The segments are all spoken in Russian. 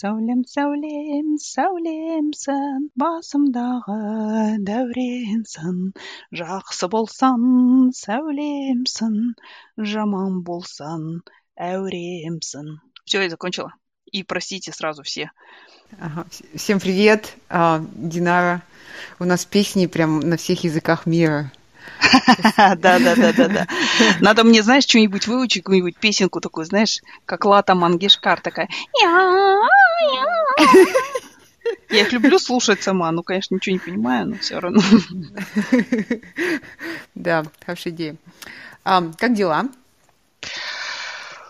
Сәулем, сәулем, сәулемсің, басымдағы дәуренсің. Жақсы болсаң, сәулемсің, жаман болсаң, әуремсің. Все, я закончила. И простите сразу все. Ага. Всем привет, а, Динара. У нас песни прям на всех языках мира. Да, да, да, да, да. Надо мне, знаешь, что-нибудь выучить, какую-нибудь песенку такую, знаешь, как Лата Мангешкар такая. Я их люблю слушать сама, ну, конечно, ничего не понимаю, но все равно. Да, хорошая идея. А, как дела?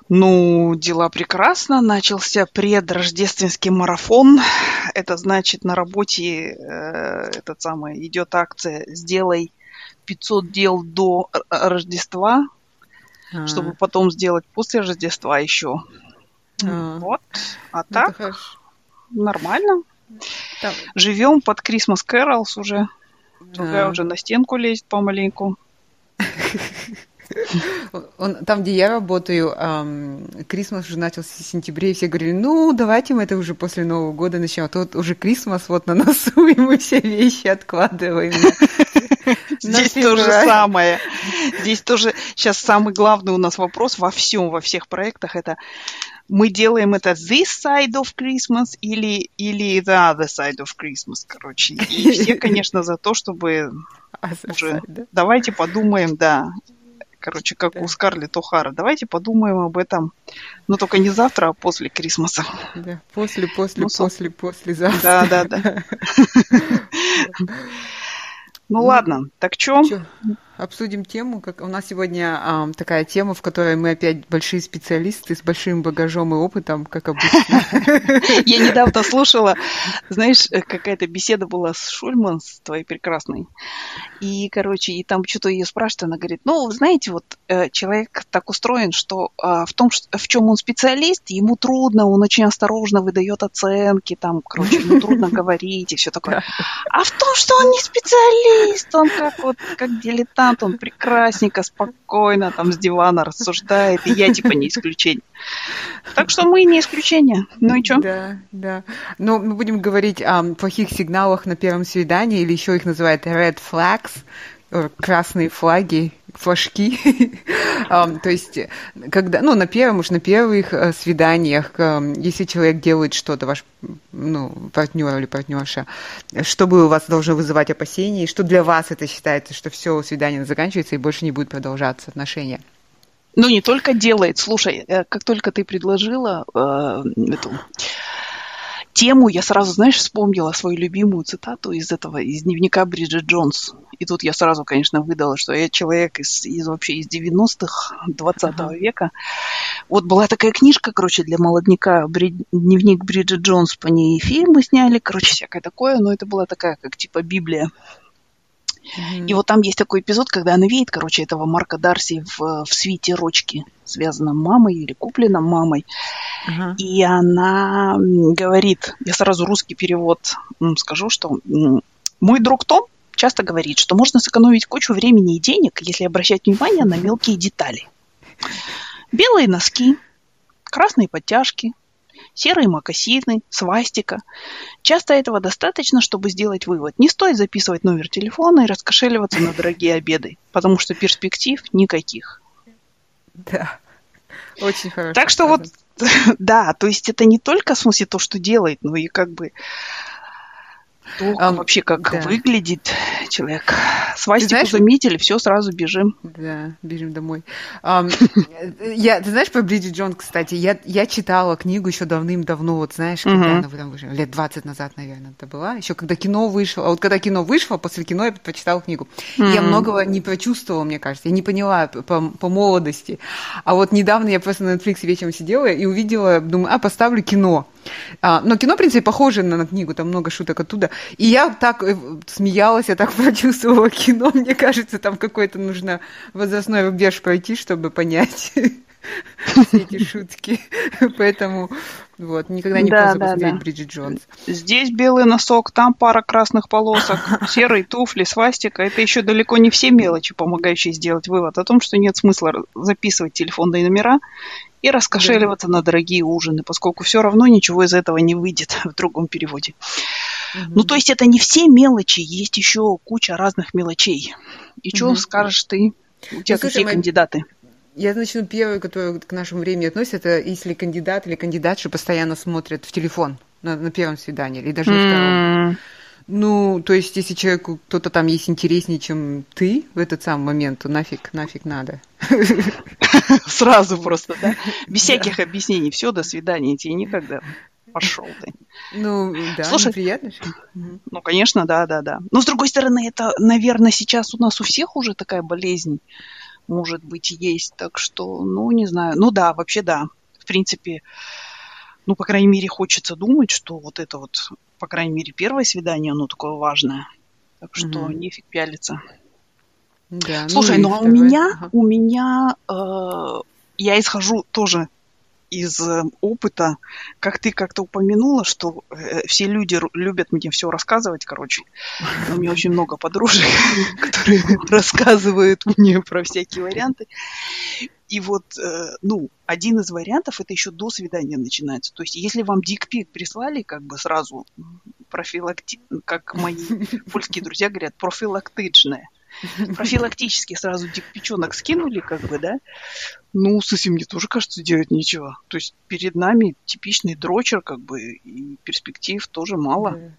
Ну, дела прекрасно. Начался предрождественский марафон. Это значит, на работе э, этот самый идет акция «Сделай 500 дел до Рождества, а. чтобы потом сделать после Рождества еще». А. Вот. А ну, так нормально. Там. Живем под Christmas Carols уже. Другая а. уже на стенку лезет помаленьку. Он, там, где я работаю, Крисмас уже начался в сентябре, и все говорили, ну, давайте мы это уже после Нового года начнем. А тут уже Крисмас вот на носу, и мы все вещи откладываем. Здесь то же самое. Здесь тоже сейчас самый главный у нас вопрос во всем, во всех проектах, это мы делаем это this side of Christmas или, или the other side of Christmas, короче. И все, конечно, за то, чтобы уже... Давайте подумаем, да, Короче, как да. у Скарлетт О'Хара. Давайте подумаем об этом. Но только не завтра, а после Крисмаса. Да, после, после, ну, после, после завтра. Да, да, да. Ну ладно, так что? Обсудим тему. Как у нас сегодня а, такая тема, в которой мы опять большие специалисты с большим багажом и опытом, как обычно. Я недавно слушала, знаешь, какая-то беседа была с Шульман, с твоей прекрасной. И, короче, и там что-то ее спрашивают, она говорит, ну, знаете, вот э, человек так устроен, что а, в том, в чем он специалист, ему трудно, он очень осторожно выдает оценки, там, короче, ему трудно говорить и все такое. А в том, что он не специалист, он как вот, как дилетант, музыкант, он прекрасненько, спокойно там с дивана рассуждает, и я типа не исключение. Так что мы не исключение. Ну и что? Да, да. Но мы будем говорить о плохих сигналах на первом свидании, или еще их называют red flags, красные флаги, флажки. То есть, когда, ну, на первом уж на первых э, свиданиях, э, если человек делает что-то, ваш ну, партнер или партнерша, что бы у вас должно вызывать опасения, и что для вас это считается, что все, свидание заканчивается и больше не будет продолжаться отношения? Ну, не только делает. Слушай, как только ты предложила э, эту тему, я сразу, знаешь, вспомнила свою любимую цитату из этого, из дневника Бриджит Джонс. И тут я сразу, конечно, выдала, что я человек из, из вообще из 90-х, 20 uh-huh. века. Вот была такая книжка, короче, для молодняка, Брид, дневник Бриджит Джонс, по ней фильмы сняли, короче, всякое такое, но это была такая, как типа Библия. Mm-hmm. И вот там есть такой эпизод, когда она видит, короче, этого Марка Дарси в, в свите рочки, связанном мамой или купленном мамой. Uh-huh. И она говорит, я сразу русский перевод скажу, что мой друг Том часто говорит, что можно сэкономить кучу времени и денег, если обращать внимание на мелкие детали. Белые носки, красные подтяжки, серые мокасины, свастика. Часто этого достаточно, чтобы сделать вывод. Не стоит записывать номер телефона и раскошеливаться на дорогие обеды, потому что перспектив никаких. Да, очень хорошо. Так что вот, да, то есть это не только в смысле то, что делает, но и как бы то um, вообще как да. выглядит человек. Свастику знаешь, заметили, все, сразу бежим. Да, бежим домой. Um, я, ты знаешь про Бриджит Джон, кстати, я, я читала книгу еще давным-давно, вот знаешь, когда uh-huh. она там вышла, лет 20 назад, наверное, это была, еще когда кино вышло, а вот когда кино вышло, после кино я прочитала книгу. Uh-huh. Я многого не прочувствовала, мне кажется, я не поняла по, по молодости. А вот недавно я просто на Netflix вечером сидела и увидела, думаю, а, поставлю кино. А, но кино, в принципе, похоже на, на книгу, там много шуток оттуда. И я так э, смеялась, я так прочувствовала кино. Мне кажется, там какой-то нужно возрастной рубеж пройти, чтобы понять. все эти шутки. Поэтому вот, никогда не да, поздно да, посмотреть да. Бриджит Джонс. Здесь белый носок, там пара красных полосок, серые туфли, свастика. Это еще далеко не все мелочи, помогающие сделать вывод о том, что нет смысла записывать телефонные номера и раскошеливаться да. на дорогие ужины, поскольку все равно ничего из этого не выйдет в другом переводе. Угу. Ну, то есть это не все мелочи, есть еще куча разных мелочей. И что угу. скажешь ты? У тебя ну, какие слушай, кандидаты? Я начну первую, которая к нашему времени относится, это если кандидат или кандидатша постоянно смотрят в телефон на, на первом свидании или даже на втором. Ну, то есть, если человеку кто-то там есть интереснее, чем ты в этот самый момент, то нафиг, нафиг надо. Сразу просто, да? Без всяких объяснений. Все, до свидания, тебе никогда. Пошел ты. Ну, да, Слушай, приятно Ну, конечно, да, да, да. Но, с другой стороны, это, наверное, сейчас у нас у всех уже такая болезнь может быть, есть. Так что, ну, не знаю. Ну да, вообще да. В принципе, ну, по крайней мере, хочется думать, что вот это вот, по крайней мере, первое свидание, оно такое важное. Так что mm-hmm. нефиг пялиться. Да, ну Слушай, ну, ну а у меня, ага. у меня, э, я исхожу тоже из э, опыта, как ты как-то упомянула, что э, все люди любят мне все рассказывать, короче. У меня очень много подружек, которые рассказывают мне про всякие варианты. И вот, э, ну, один из вариантов это еще до свидания начинается. То есть, если вам дикпик прислали, как бы сразу профилакти... как мои польские друзья говорят, профилактичное – профилактически сразу дикпичонок скинули, как бы, да, ну, с этим мне тоже кажется делать нечего. То есть перед нами типичный дрочер, как бы, и перспектив тоже мало. Да.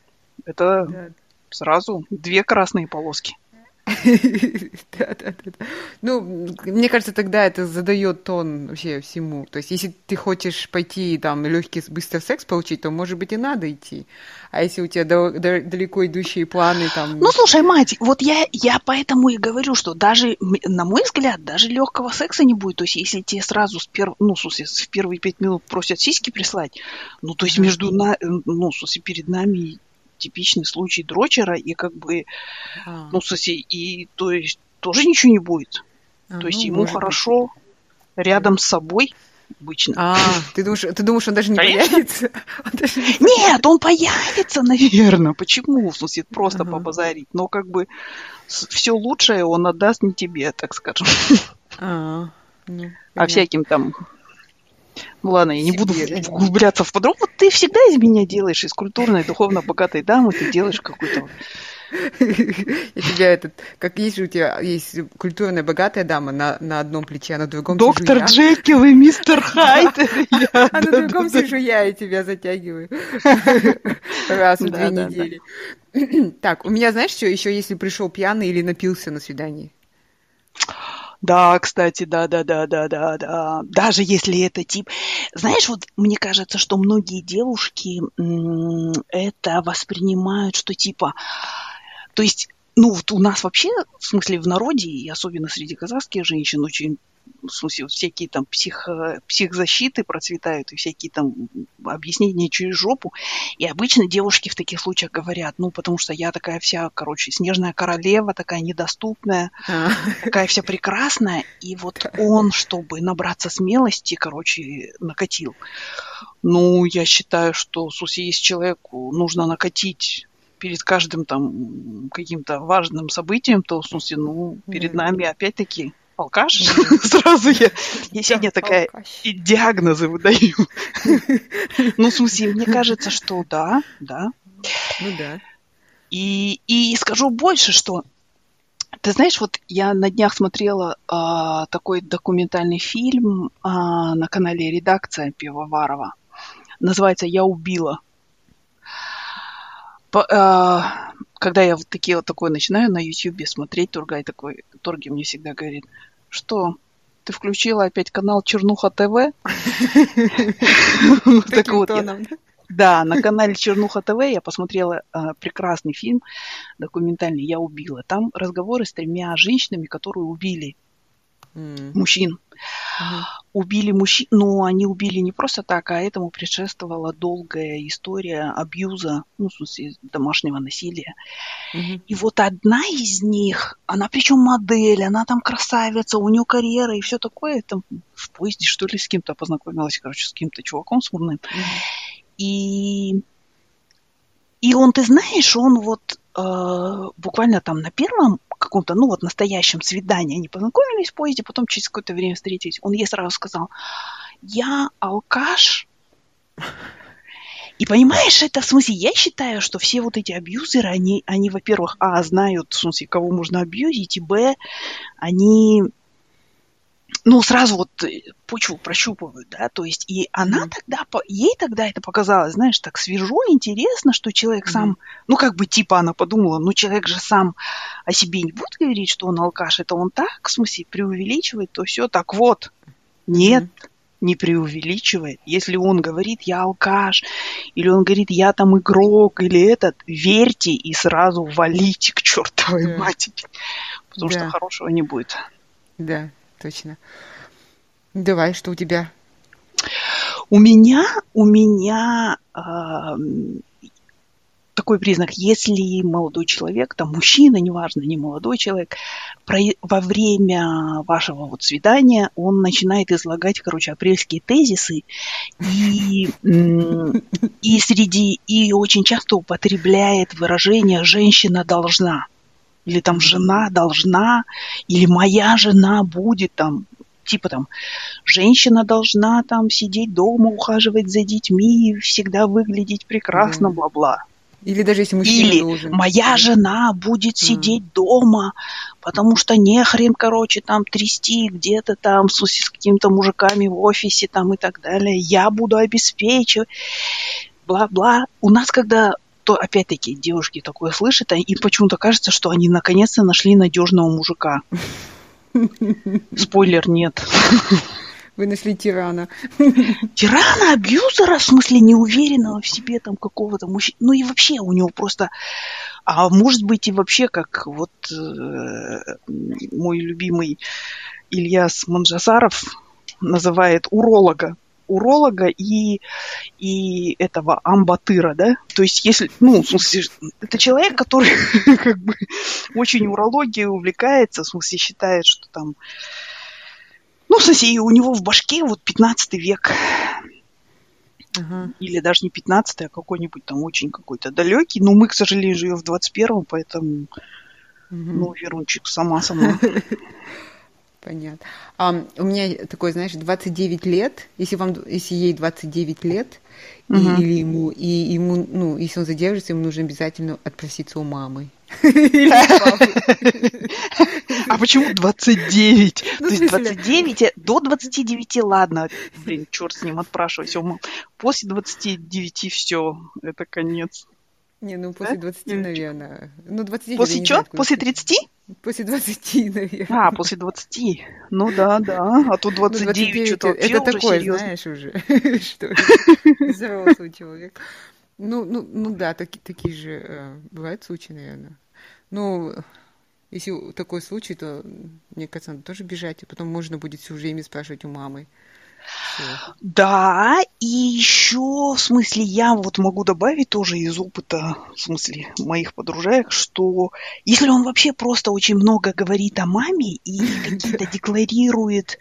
Это да. сразу две красные полоски. Да, да, да. Ну, мне кажется, тогда это задает тон вообще всему. То есть, если ты хочешь пойти там легкий, быстрый секс получить, то, может быть, и надо идти. А если у тебя далеко идущие планы там... Ну, слушай, мать, вот я, я поэтому и говорю, что даже, на мой взгляд, даже легкого секса не будет. То есть, если тебе сразу с перв... ну, в, первые пять минут просят сиськи прислать, ну, то есть, между на... ну, перед нами типичный случай дрочера, и как бы, а. ну, соси, и то есть тоже ничего не будет. А, то есть ну, ему хорошо быть. рядом с собой обычно. А, ты думаешь, ты думаешь, он даже не Конечно. появится? Он даже не Нет, он появится, наверное. Почему? В смысле, просто ага. побазарить. Но как бы все лучшее он отдаст не тебе, так скажем. А, ну, а всяким там ну ладно, я не буду углубляться в подробности. Вот ты всегда из меня делаешь, из культурной, духовно богатой дамы, ты делаешь какую-то... Я тебя этот, как есть у тебя, есть культурная богатая дама на, на одном плече, а на другом Доктор Джекил и мистер Хайд. А на другом сижу я и тебя затягиваю. Раз в две недели. Так, у меня, знаешь, что еще, если пришел пьяный или напился на свидании? Да, кстати, да, да, да, да, да, да. Даже если это тип. Знаешь, вот мне кажется, что многие девушки это воспринимают, что типа. То есть, ну, вот у нас вообще, в смысле, в народе, и особенно среди казахских женщин, очень в смысле, вот всякие там психо, психзащиты процветают и всякие там объяснения через жопу. И обычно девушки в таких случаях говорят, ну, потому что я такая вся, короче, снежная королева, такая недоступная, а. такая вся прекрасная. И вот он, чтобы набраться смелости, короче, накатил. Ну, я считаю, что, смысле, если человеку нужно накатить перед каждым там каким-то важным событием, то, в смысле, ну, перед нами опять-таки алкаш. Сразу я, я сегодня такая и диагнозы выдаю. Ну, в смысле, мне кажется, что да, да. Ну да. И, и скажу больше, что ты знаешь, вот я на днях смотрела э, такой документальный фильм э, на канале «Редакция» Пивоварова. Называется «Я убила». По, э, когда я вот такие вот такое начинаю на YouTube смотреть, Тургай такой, Торги мне всегда говорит, что ты включила опять канал Чернуха ТВ? Так вот, да, на канале Чернуха ТВ я посмотрела э, прекрасный фильм документальный «Я убила». Там разговоры с тремя женщинами, которые убили mm. мужчин. Убили мужчин, но они убили не просто так, а этому предшествовала долгая история абьюза, ну, в смысле, домашнего насилия. Mm-hmm. И вот одна из них, она причем модель, она там красавица, у нее карьера и все такое, там в поезде, что ли, с кем-то познакомилась, короче, с кем-то чуваком смурным. Mm-hmm. И и он, ты знаешь, он вот э, буквально там на первом каком-то, ну вот настоящем свидании они познакомились в поезде, потом через какое-то время встретились. Он ей сразу сказал, я алкаш. И понимаешь, это в смысле, я считаю, что все вот эти абьюзеры, они, они во-первых, а, знают, в смысле, кого можно абьюзить, и, б, они ну, сразу вот э, почву прощупывают, да, то есть и она mm-hmm. тогда, ей тогда это показалось, знаешь, так свежо, интересно, что человек mm-hmm. сам, ну, как бы типа она подумала, ну, человек же сам о себе не будет говорить, что он алкаш, это он так, в смысле, преувеличивает, то все, так вот, нет, mm-hmm. не преувеличивает. Если он говорит, я алкаш, или он говорит, я там игрок, или этот, верьте и сразу валите к чертовой yeah. матери, потому yeah. что хорошего не будет. Да. Точно. Давай, что у тебя? У меня, у меня э, такой признак, если молодой человек, там мужчина, неважно, не молодой человек, про, во время вашего вот свидания он начинает излагать, короче, апрельские тезисы и, и среди и очень часто употребляет выражение «женщина должна» или там жена должна, или моя жена будет там, типа там, женщина должна там сидеть дома, ухаживать за детьми, всегда выглядеть прекрасно, да. бла-бла. Или даже если мужчина Или должен. моя жена будет сидеть mm. дома, потому что не хрен, короче, там трясти где-то там с, с какими-то мужиками в офисе там и так далее. Я буду обеспечивать. Бла-бла. У нас, когда то опять-таки девушки такое слышат, а им почему-то кажется, что они наконец-то нашли надежного мужика. Спойлер, нет. Вы нашли тирана. Тирана, абьюзера, в смысле неуверенного в себе там какого-то мужчины. Ну и вообще у него просто... А может быть и вообще как вот э, мой любимый Ильяс Манжасаров называет уролога уролога и, и этого амбатыра, да? То есть если, ну, в смысле, это человек, который как бы очень урологией увлекается, в смысле считает, что там, ну, в смысле, у него в башке вот 15 век. Uh-huh. Или даже не 15 а какой-нибудь там очень какой-то далекий. Но мы, к сожалению, живем в 21-м, поэтому, uh-huh. ну, Верунчик, сама сама. Понятно. А, у меня такой, знаешь, 29 лет, если, вам, если ей 29 лет, угу. и, или ему, и ему, ну, если он задержится, ему нужно обязательно отпроситься у мамы. А почему 29? Ну, То есть 29, до 29, ладно, блин, черт с ним, отпрашивайся. После 29 все, это конец. Не, ну после да? 20, наверное. Ну, 29, после что? После 30? После 20, наверное. А, после 20. Ну да, да. А тут 29, ну, 29 что-то это, такое, серьезно. знаешь, уже, что взрослый человек. Ну, ну, ну да, таки, такие же э, бывают случаи, наверное. Ну, если такой случай, то, мне кажется, надо тоже бежать, и потом можно будет все время спрашивать у мамы. Да, и еще, в смысле, я вот могу добавить тоже из опыта, в смысле, моих подружаек, что если он вообще просто очень много говорит о маме и какие-то декларирует,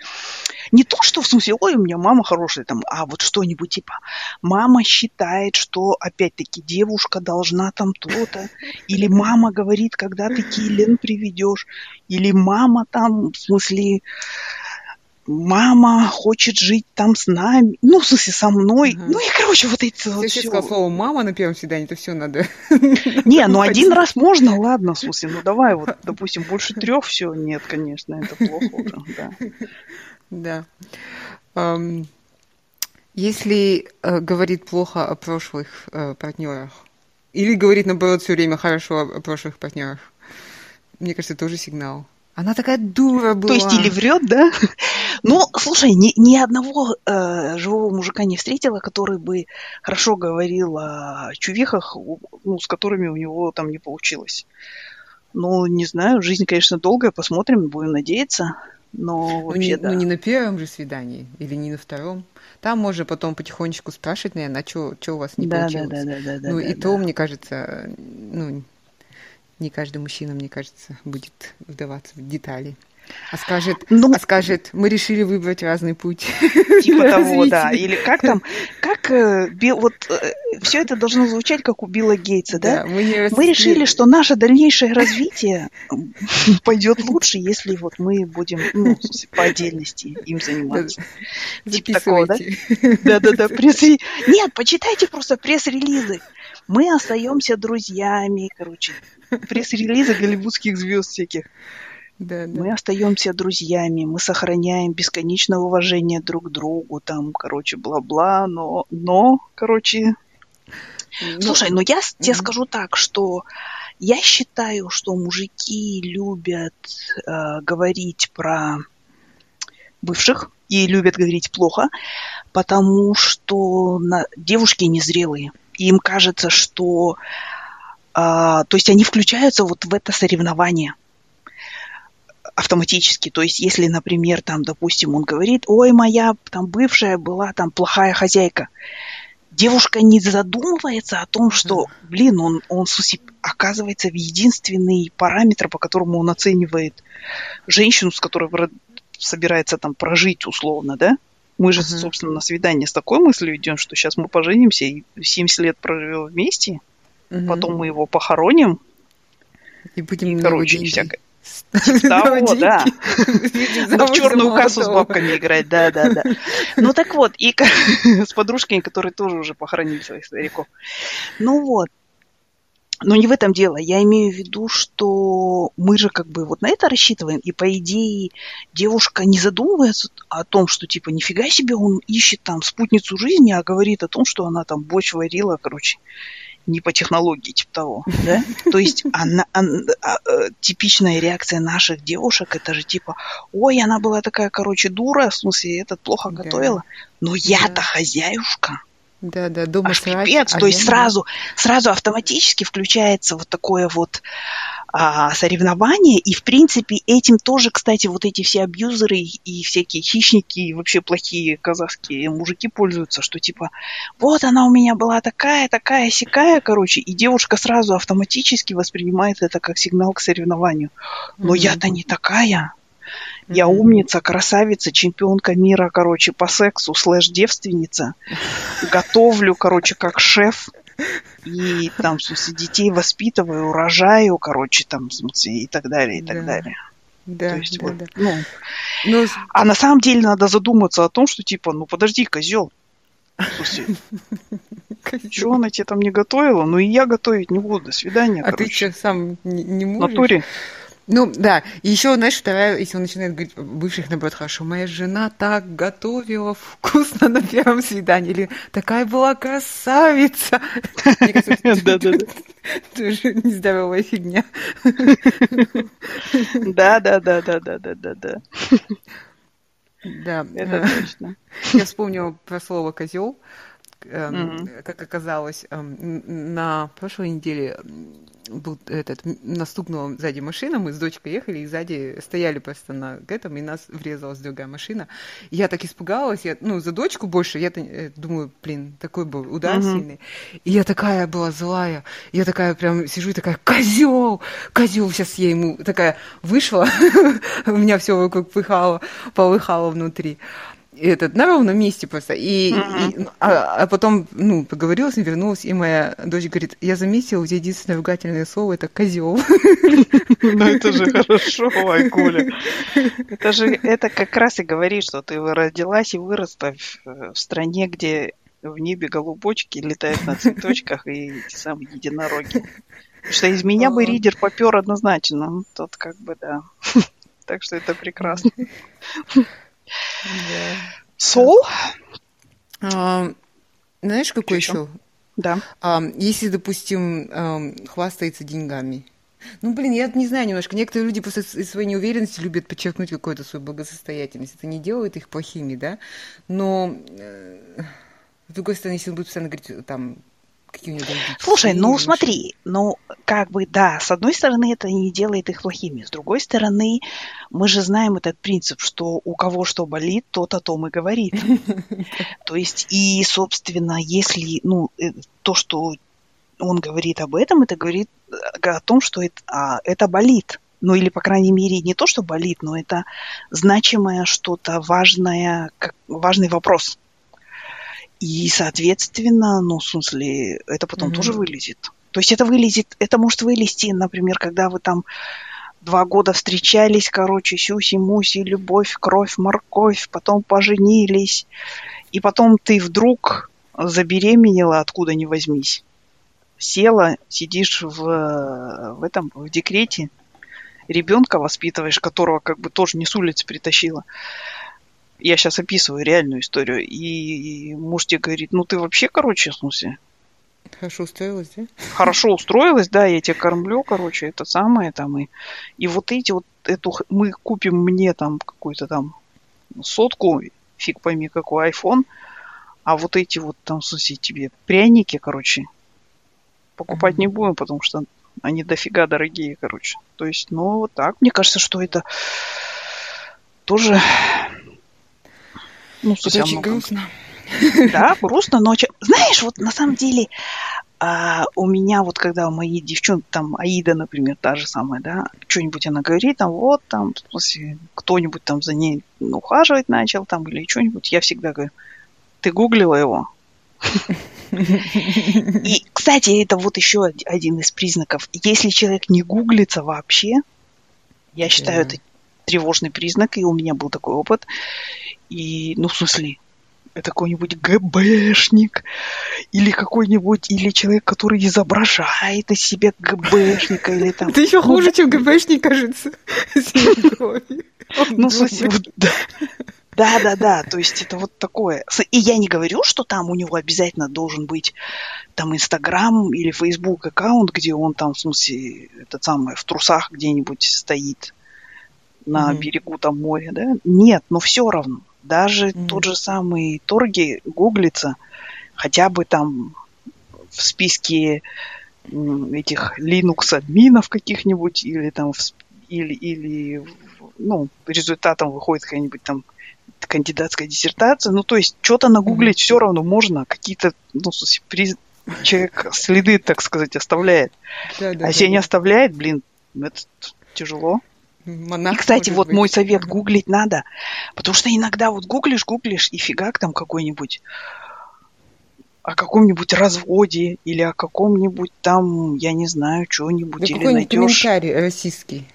не то, что в смысле, ой, у меня мама хорошая, там, а вот что-нибудь типа, мама считает, что, опять-таки, девушка должна там то-то, или мама говорит, когда ты Киллен приведешь, или мама там, в смысле, мама хочет жить там с нами, ну, в смысле, со мной. Угу. Ну, и, короче, вот эти вот все. сказал слово «мама» на первом свидании, то все надо... Не, ну, один раз можно, ладно, в смысле, ну, давай вот, допустим, больше трех, все, нет, конечно, это плохо уже, да. Да. Если э, говорит плохо о прошлых э, партнерах, или говорит, наоборот, все время хорошо о прошлых партнерах, мне кажется, это тоже сигнал. Она такая дура была. То есть или врет, да? Ну, слушай, ни, ни одного э, живого мужика не встретила, который бы хорошо говорил о чувихах, ну, с которыми у него там не получилось. Ну, не знаю, жизнь, конечно, долгая, посмотрим, будем надеяться. Но вообще, ну, не, да. ну не на первом же свидании или не на втором. Там можно потом потихонечку спрашивать, наверное, а что, что у вас не да, получилось. Да, да, да, да, ну да, и да. то, мне кажется, ну, не каждый мужчина, мне кажется, будет вдаваться в детали. А скажет, ну, а скажет, мы решили выбрать разный путь. Типа того, да. Или как там, как э, вот э, все это должно звучать, как у Билла Гейтса, да? да мы, не мы решили, что наше дальнейшее развитие пойдет лучше, если вот мы будем ну, по отдельности им заниматься. Типа такого, да? Да-да-да. Пресс... Нет, почитайте просто пресс-релизы. Мы остаемся друзьями, короче. Пресс-релизы голливудских звезд всяких. Да, да. Мы остаемся друзьями, мы сохраняем бесконечное уважение друг к другу, там, короче, бла-бла, но, но, короче... Ну, Слушай, ну я mm-hmm. тебе скажу так, что я считаю, что мужики любят э, говорить про бывших и любят говорить плохо, потому что на, девушки незрелые. Им кажется, что... Э, то есть они включаются вот в это соревнование автоматически. То есть, если, например, там, допустим, он говорит, ой, моя там бывшая была там плохая хозяйка, девушка не задумывается о том, что, блин, он, он оказывается в единственный параметр, по которому он оценивает женщину, с которой собирается там прожить условно, да? Мы же, uh-huh. собственно, на свидание с такой мыслью идем, что сейчас мы поженимся и 70 лет проживем вместе, uh-huh. потом мы его похороним. И будем и, короче, всякое. Того, да. В черную кассу с бабками играть, да, да, да. Ну так вот, и с подружками, которые тоже уже похоронили своих стариков. Ну вот. Но не в этом дело. Я имею в виду, что мы же как бы вот на это рассчитываем, и по идее девушка не задумывается о том, что типа нифига себе он ищет там спутницу жизни, а говорит о том, что она там борщ варила, короче, не по технологии, типа того, да? То есть она, она, а, типичная реакция наших девушек, это же типа, ой, она была такая, короче, дура, в смысле, этот плохо да. готовила, но я-то да. хозяюшка. Да, да, дома Аж пипец, а то есть сразу, сразу автоматически включается вот такое вот а, соревнования, и, в принципе, этим тоже, кстати, вот эти все абьюзеры и всякие хищники, и вообще плохие казахские мужики пользуются, что типа, вот она у меня была такая, такая, сякая, короче, и девушка сразу автоматически воспринимает это как сигнал к соревнованию. Но mm-hmm. я-то не такая. Я умница, красавица, чемпионка мира, короче, по сексу, слэш девственница. Готовлю, короче, как шеф и там, в смысле, детей воспитываю, урожаю, короче, там, в смысле, и так далее, и так да. далее. Да, То есть, да, вот, да. Ну, Но... Ну, а на самом деле надо задуматься о том, что типа, ну подожди, козел. Чего она тебе там не готовила? Ну и я готовить не буду. До свидания. А короче. ты что, сам не, не можешь? В натуре. Ну, да. И еще, знаешь, вторая, если он начинает говорить бывших, наоборот, хорошо, моя жена так готовила вкусно на первом свидании, или такая была красавица. Да-да-да. Тоже нездоровая фигня. Да-да-да-да-да-да-да. Да. Это точно. Я вспомнила про слово козел. Mm-hmm. Как оказалось, эм, на прошлой неделе был этот, наступила сзади машина, мы с дочкой ехали, и сзади стояли просто на этом, и нас врезалась другая машина. Я так испугалась, я, ну, за дочку больше, я э, думаю, блин, такой был удар mm-hmm. сильный. И я такая была злая, я такая прям сижу и такая, козел, козел, сейчас я ему такая вышла, у меня все вокруг пыхало, полыхало внутри этот, на ровном месте просто. И, uh-huh. и а, а потом, ну, поговорила с ним, вернулась, и моя дочь говорит, я заметила, у тебя единственное ругательное слово – это козел. Ну, это же хорошо, Айкуля. Это же, это как раз и говорит, что ты родилась и выросла в, в стране, где в небе голубочки летают на цветочках и эти самые единороги. что из меня бы ридер попер однозначно. Ну, тот как бы, да. Так что это прекрасно. Сол? А, знаешь, какой еще? Да. А, если, допустим, а, хвастается деньгами. Ну, блин, я не знаю немножко. Некоторые люди после своей неуверенности любят подчеркнуть какую-то свою благосостоятельность. Это не делает их плохими, да? Но, э, с другой стороны, если он будет постоянно говорить, там, Слушай, ну смотри, ну как бы да, с одной стороны это не делает их плохими, с другой стороны мы же знаем этот принцип, что у кого что болит, тот о том и говорит. То есть и, собственно, если, ну, э, то, что он говорит об этом, это говорит э, о том, что это, а, это болит. Ну или, по крайней мере, не то, что болит, но это значимое что-то важное, как, важный вопрос. И, соответственно, ну, в смысле, это потом Мгм. тоже вылезет. То есть это вылезет, это может вылезти, например, когда вы там два года встречались, короче, сюси-муси, любовь, кровь, морковь, потом поженились, и потом ты вдруг забеременела, откуда ни возьмись. Села, сидишь в, в этом, в декрете, ребенка воспитываешь, которого как бы тоже не с улицы притащила. Я сейчас описываю реальную историю. И муж тебе говорит, ну ты вообще, короче, в смысле, Хорошо устроилась, да? хорошо устроилась, да, я тебя кормлю, короче, это самое там. И, и вот эти вот, эту, мы купим мне там какую-то там сотку, фиг пойми какой iPhone, а вот эти вот там, смысле, тебе пряники, короче, покупать Мгм. не будем, потому что они дофига дорогие, короче. То есть, ну, вот так. Мне кажется, что это тоже... Ну, Это очень как- грустно. да, грустно, но... Знаешь, вот на самом деле а, у меня вот когда мои девчонки, там Аида, например, та же самая, да, что-нибудь она говорит, там вот, там, кто-нибудь там за ней ну, ухаживать начал, там, или что-нибудь, я всегда говорю, ты гуглила его? И, кстати, это вот еще од- один из признаков. Если человек не гуглится вообще, я считаю, это тревожный признак, и у меня был такой опыт. И, ну, в смысле, это какой-нибудь ГБшник, или какой-нибудь, или человек, который изображает из себя ГБшника, или там... Это еще Ну, хуже, чем ГБшник, кажется. Ну, в смысле, да. Да, да, да, то есть это вот такое. И я не говорю, что там у него обязательно должен быть там Инстаграм или Фейсбук аккаунт, где он там, в смысле, этот самый, в трусах где-нибудь стоит на Мгм. берегу там моря, да? Нет, но все равно. Даже Мгм. тот же самый торги гуглится, хотя бы там в списке этих Linux админов каких-нибудь или там или, или ну, результатом выходит какая-нибудь там кандидатская диссертация. Ну, то есть, что-то нагуглить все равно можно. Какие-то, ну, приз- человек следы, так сказать, оставляет. Да, да, а если да, не да. оставляет, блин, это тяжело. Монах И, кстати, вот быть. мой совет, гуглить надо. Потому что иногда вот гуглишь, гуглишь, и фигак там какой-нибудь о каком-нибудь разводе или о каком-нибудь там, я не знаю, Да что-нибудь, или какой-нибудь найдешь комментарий российский.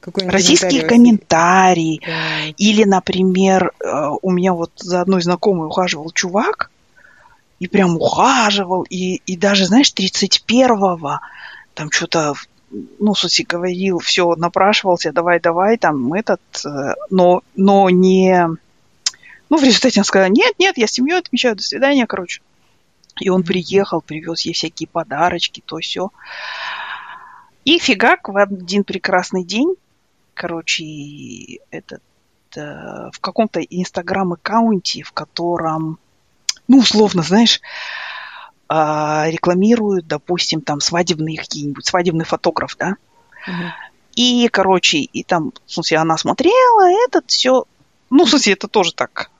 Какой-нибудь российские комментарий комментарии. российский. Или, например, э, у меня вот за одной знакомой ухаживал чувак, и прям ухаживал, и, и даже, знаешь, 31-го там что-то, ну, смысле, говорил, все, напрашивался, давай, давай, там, этот, э, но, но не... Ну, в результате он сказал, нет, нет, я с семьей отмечаю, до свидания, короче. И он приехал, привез ей всякие подарочки, то все. И фигак в один прекрасный день, короче, этот э, в каком-то инстаграм-аккаунте, в котором, ну, условно, знаешь, рекламируют, допустим, там свадебные какие-нибудь, свадебный фотограф, да, Мгм. и, короче, и там, в смысле, она смотрела, этот все, ну, в смысле, это тоже так.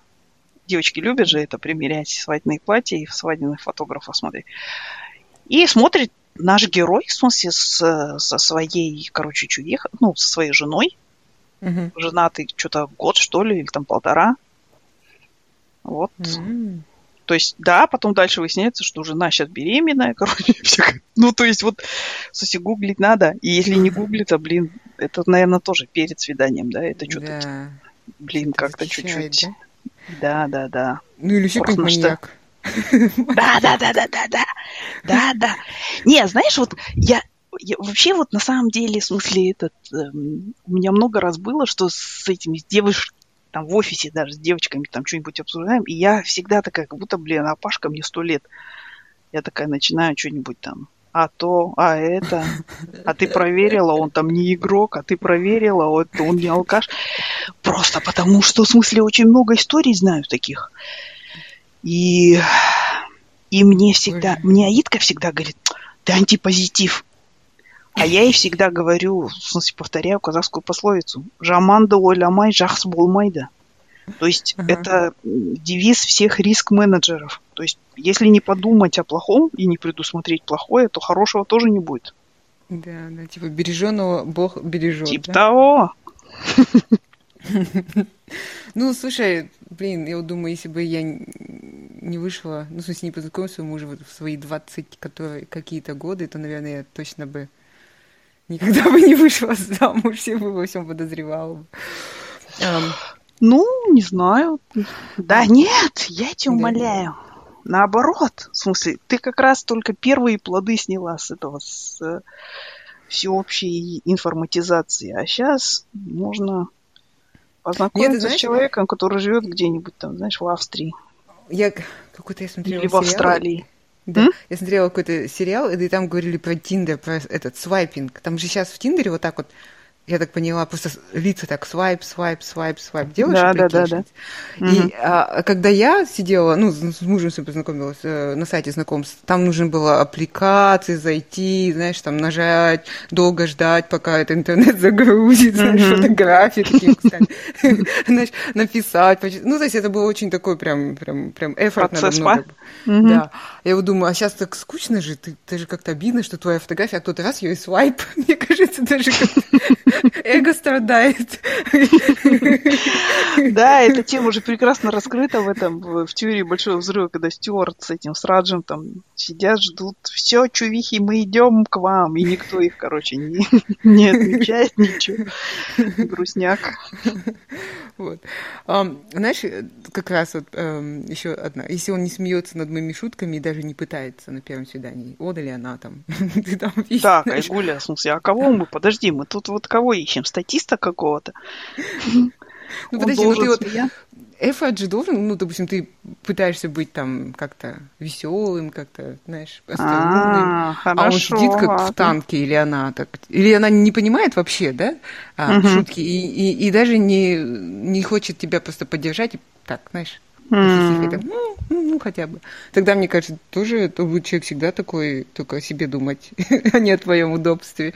Девочки любят же это примерять свадебные платья и свадебных фотографов смотреть. И смотрит наш герой, в смысле, с, со своей, короче, чувих, ну, со своей женой, Мгм. женатый что-то год, что ли, или там полтора. Вот. М. То есть, да, потом дальше выясняется, что жена сейчас беременная, короче. Ну, то есть, вот, смысле, гуглить надо. И если не гуглиться, блин, это, наверное, тоже перед свиданием, да, это что-то, Да. блин, как-то чуть-чуть. да? Да, да, да. Ну или еще потому маньяк. Да, да, да, да, да, да. Да, да. Не, знаешь, вот я, я вообще вот на самом деле, в смысле, этот, эм, у меня много раз было, что с этими девушками, там в офисе даже с девочками там что-нибудь обсуждаем, и я всегда такая, как будто, блин, а Пашка мне сто лет. Я такая начинаю что-нибудь там, а то, а это, а ты проверила, он там не игрок, а ты проверила, вот он не алкаш. Просто потому что, в смысле, очень много историй знаю таких. И, И мне всегда, мне Аидка всегда говорит, ты антипозитив. А я ей всегда говорю, в смысле, повторяю казахскую пословицу. Жаманда ойламай жахс болмайда. То есть ага. это девиз всех риск-менеджеров. То есть если не подумать о плохом и не предусмотреть плохое, то хорошего тоже не будет. Да, да, типа береженного Бог бережет. Типа да? того. Ну, слушай, блин, я вот думаю, если бы я не вышла, ну, в смысле, не познакомилась с своим мужем в свои 20 которые, какие-то годы, то, наверное, я точно бы никогда бы не вышла замуж, все бы во всем подозревала бы. Ну, не знаю. Да нет, я тебя умоляю. Наоборот, в смысле, ты как раз только первые плоды сняла с этого, с э, всеобщей информатизации. А сейчас можно познакомиться Нет, знаешь, с человеком, который живет где-нибудь там, знаешь, в Австрии. Я какой-то я смотрела Или в Австралии. Да. М? Я смотрела какой-то сериал, и там говорили про Тиндер, про этот свайпинг. Там же сейчас в Тиндере вот так вот я так поняла, просто лица так свайп, свайп, свайп, свайп делаешь. Да, да, да, да. И угу. а, когда я сидела, ну, с мужем своим познакомилась э, на сайте знакомств, там нужно было аппликации зайти, знаешь, там нажать, долго ждать, пока это интернет загрузит, знаешь, угу. фотографии такие, знаешь, написать. Ну, то есть это было очень такой прям, прям, прям эфорт надо много. Да. Я вот думаю, а сейчас так скучно же, ты, ты же как-то обидно, что твоя фотография, а кто-то раз ее и свайп. Мне кажется, даже как эго страдает. Да, эта тема уже прекрасно раскрыта в этом, в теории большого взрыва, когда Стюарт с этим, с Раджем там сидят, ждут. Все, чувихи, мы идем к вам. И никто их, короче, не, не отмечает ничего. Грустняк. Вот. Um, знаешь, как раз вот um, еще одна. Если он не смеется над моими шутками и даже не пытается на первом свидании, ода ли она там? Ты там видишь, так? Айгуля, в смысле, а кого мы? Подожди, мы тут вот кого ищем? Статиста какого-то? Ну, подожди, ну ты вот... Же должен, ну, допустим, ты пытаешься быть там как-то веселым, как-то, знаешь, остроумным, а, а он сидит как в танке, или она так, или она не понимает вообще, да, а, шутки, и, и, и даже не, не хочет тебя просто поддержать, и так, знаешь, Mm. Ну, ну, ну, хотя бы. Тогда, мне кажется, тоже то будет человек всегда такой, только о себе думать, а не о твоем удобстве.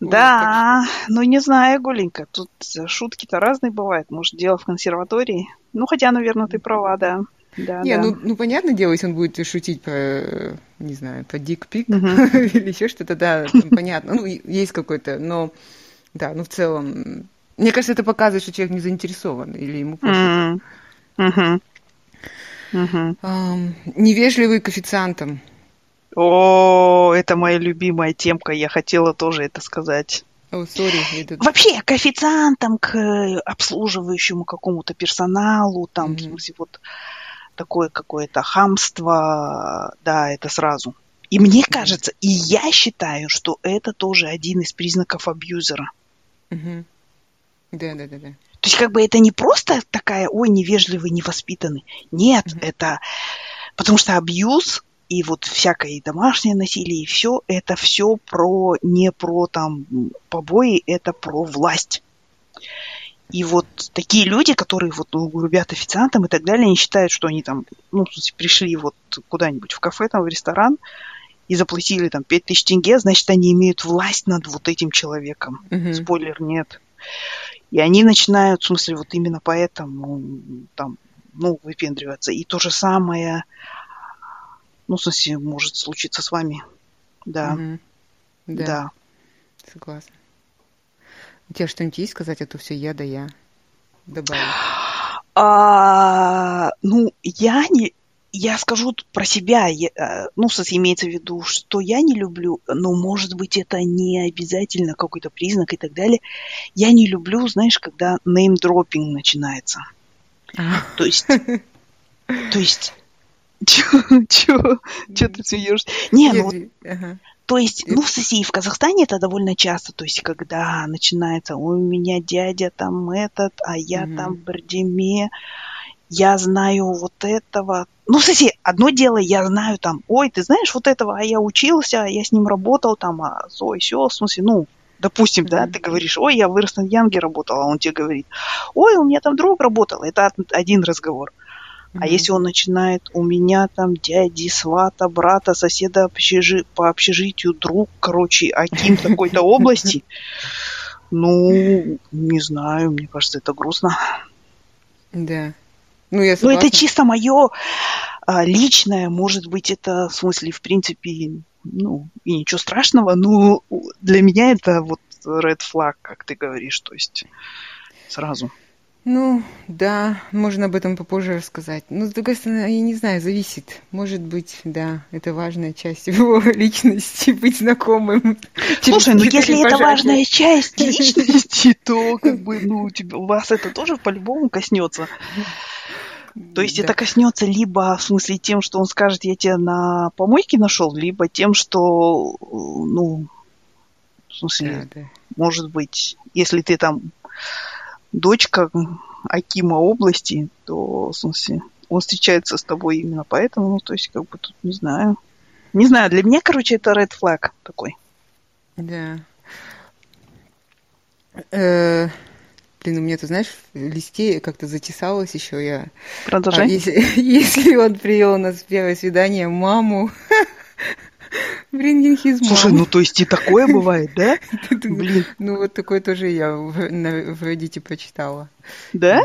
Да, ну не знаю, Гуленька, тут шутки-то разные бывают. Может, дело в консерватории? Ну, хотя, наверное, ты права, да. Да, не, да. ну, ну понятное дело, если он будет шутить про, не знаю, про дикпик или еще что-то, да, понятно. Ну, есть какой-то, но да, ну в целом, мне кажется, это показывает, что человек не заинтересован или ему просто. Uh-huh. Uh-huh. Um, невежливый к официантам. О, это моя любимая темка, я хотела тоже это сказать. Oh, sorry. Вообще, к официантам, к обслуживающему какому-то персоналу, там, mm-hmm. в смысле, вот такое какое-то хамство, да, это сразу. И мне кажется, и я считаю, что это тоже один из признаков абьюзера. Mm-hmm. Да, да, да, да. То есть как бы это не просто такая, ой, невежливый, невоспитанный. Нет, mm-hmm. это потому что абьюз и вот всякое домашнее насилие, и все, это все про, не про там побои, это про власть. И вот такие люди, которые вот ну, грубят официантам и так далее, они считают, что они там, ну, в смысле, пришли вот куда-нибудь в кафе, там, в ресторан, и заплатили там 5000 тенге, значит, они имеют власть над вот этим человеком. Mm-hmm. Спойлер, нет. И они начинают, в смысле, вот именно поэтому там, ну, выпендриваться. И то же самое ну, в смысле, может случиться с вами. Да. Угу. Да. да. Согласна. У тебя что-нибудь есть сказать, а то все я да я добавлю. А, ну, я не... Я скажу про себя, я, э, ну, имеется в виду, что я не люблю, но, может быть, это не обязательно какой-то признак и так далее. Я не люблю, знаешь, когда неймдропинг начинается. А. То есть, то есть Чё? Чё ты смеешься? Не, ну то есть, ну, в России, в Казахстане это довольно часто, то есть, когда начинается, у меня дядя там этот, а я там в Бардеме, я знаю вот этого. Ну, кстати, одно дело, я знаю там, ой, ты знаешь вот этого, а я учился, я с ним работал там, а ой, все, в смысле, ну, допустим, mm-hmm. да, ты говоришь, ой, я в Янге работал, а он тебе говорит, ой, у меня там друг работал, это один разговор. А если он начинает у меня там дяди, свата, брата, соседа общежи... по общежитию, друг, короче, Аким такой-то области, ну, не знаю, мне кажется, это грустно. Да. Ну, я Ну, это чисто мое а, личное, может быть, это в смысле, в принципе, ну, и ничего страшного, но для меня это вот red flag, как ты говоришь, то есть сразу. Ну, да, можно об этом попозже рассказать. Но, с другой стороны, я не знаю, зависит. Может быть, да, это важная часть его личности, быть знакомым. Слушай, ну если это важная часть личности, то как бы, ну, тебя, у вас это тоже по-любому коснется. То есть да. это коснется либо в смысле тем, что он скажет, я тебя на помойке нашел, либо тем, что, ну, в смысле, да, да. может быть, если ты там дочка Акима области, то, в смысле, он встречается с тобой именно поэтому, ну, то есть, как бы тут не знаю. Не знаю, для меня, короче, это red flag такой. Да. Э, блин, у меня, ты знаешь, в листе как-то затесалось еще я. Продолжай. А, если, если он привел нас в первое свидание маму, Mom. Слушай, ну то есть и такое бывает, да? Блин. Ну вот такое тоже я в, Reddit прочитала. Да?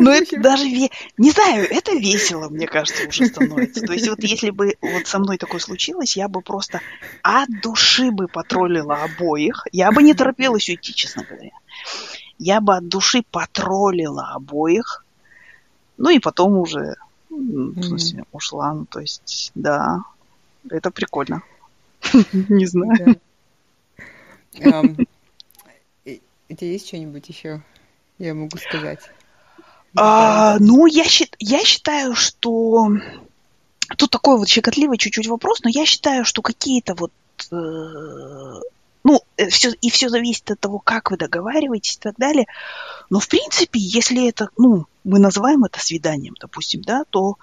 Ну это даже, не знаю, это весело, мне кажется, уже становится. То есть вот если бы вот со мной такое случилось, я бы просто от души бы потроллила обоих. Я бы не торопилась уйти, честно говоря. Я бы от души потроллила обоих. Ну и потом уже в смысле, ушла. Ну, то есть, да, это прикольно. Не знаю. У тебя есть что-нибудь еще? Я могу сказать. А, ну, я, счит, я считаю, что тут такой вот щекотливый чуть-чуть вопрос, но я считаю, что какие-то вот э, ну, э, все, и все зависит от того, как вы договариваетесь и так далее. Но, в принципе, если это, ну, мы называем это свиданием, допустим, да, то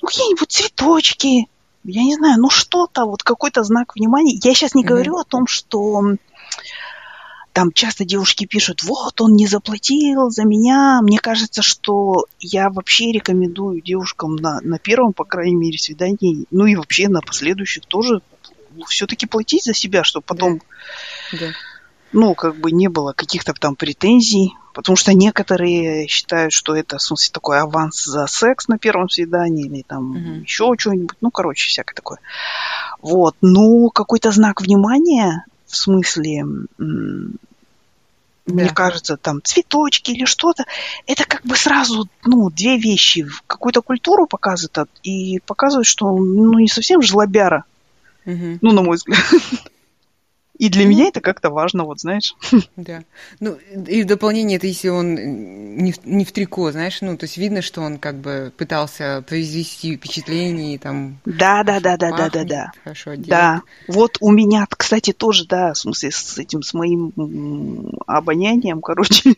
ну, какие-нибудь цветочки, я не знаю, ну что-то, вот какой-то знак внимания. Я сейчас не mm-hmm. говорю о том, что там часто девушки пишут, вот он не заплатил за меня. Мне кажется, что я вообще рекомендую девушкам на, на первом, по крайней мере, свидании, ну и вообще на последующих тоже все-таки платить за себя, чтобы потом, да. Да. Ну, как бы не было каких-то там претензий, потому что некоторые считают, что это, в смысле, такой аванс за секс на первом свидании или там угу. еще что-нибудь, ну, короче, всякое такое. Вот, ну, какой-то знак внимания, в смысле, да. мне кажется, там цветочки или что-то, это как бы сразу, ну, две вещи. Какую-то культуру показывает и показывает, что ну, не совсем жлобяра. Угу. Ну, на мой взгляд. И для ну, меня это как-то важно, вот знаешь. Да. Ну, и в дополнение, это если он не в, не в трико, знаешь, ну, то есть видно, что он как бы пытался произвести впечатление, там... Да, да, да, да, да, да, да. Хорошо одет. Да. Вот у меня, кстати, тоже, да, в смысле, с этим, с моим обонянием, короче,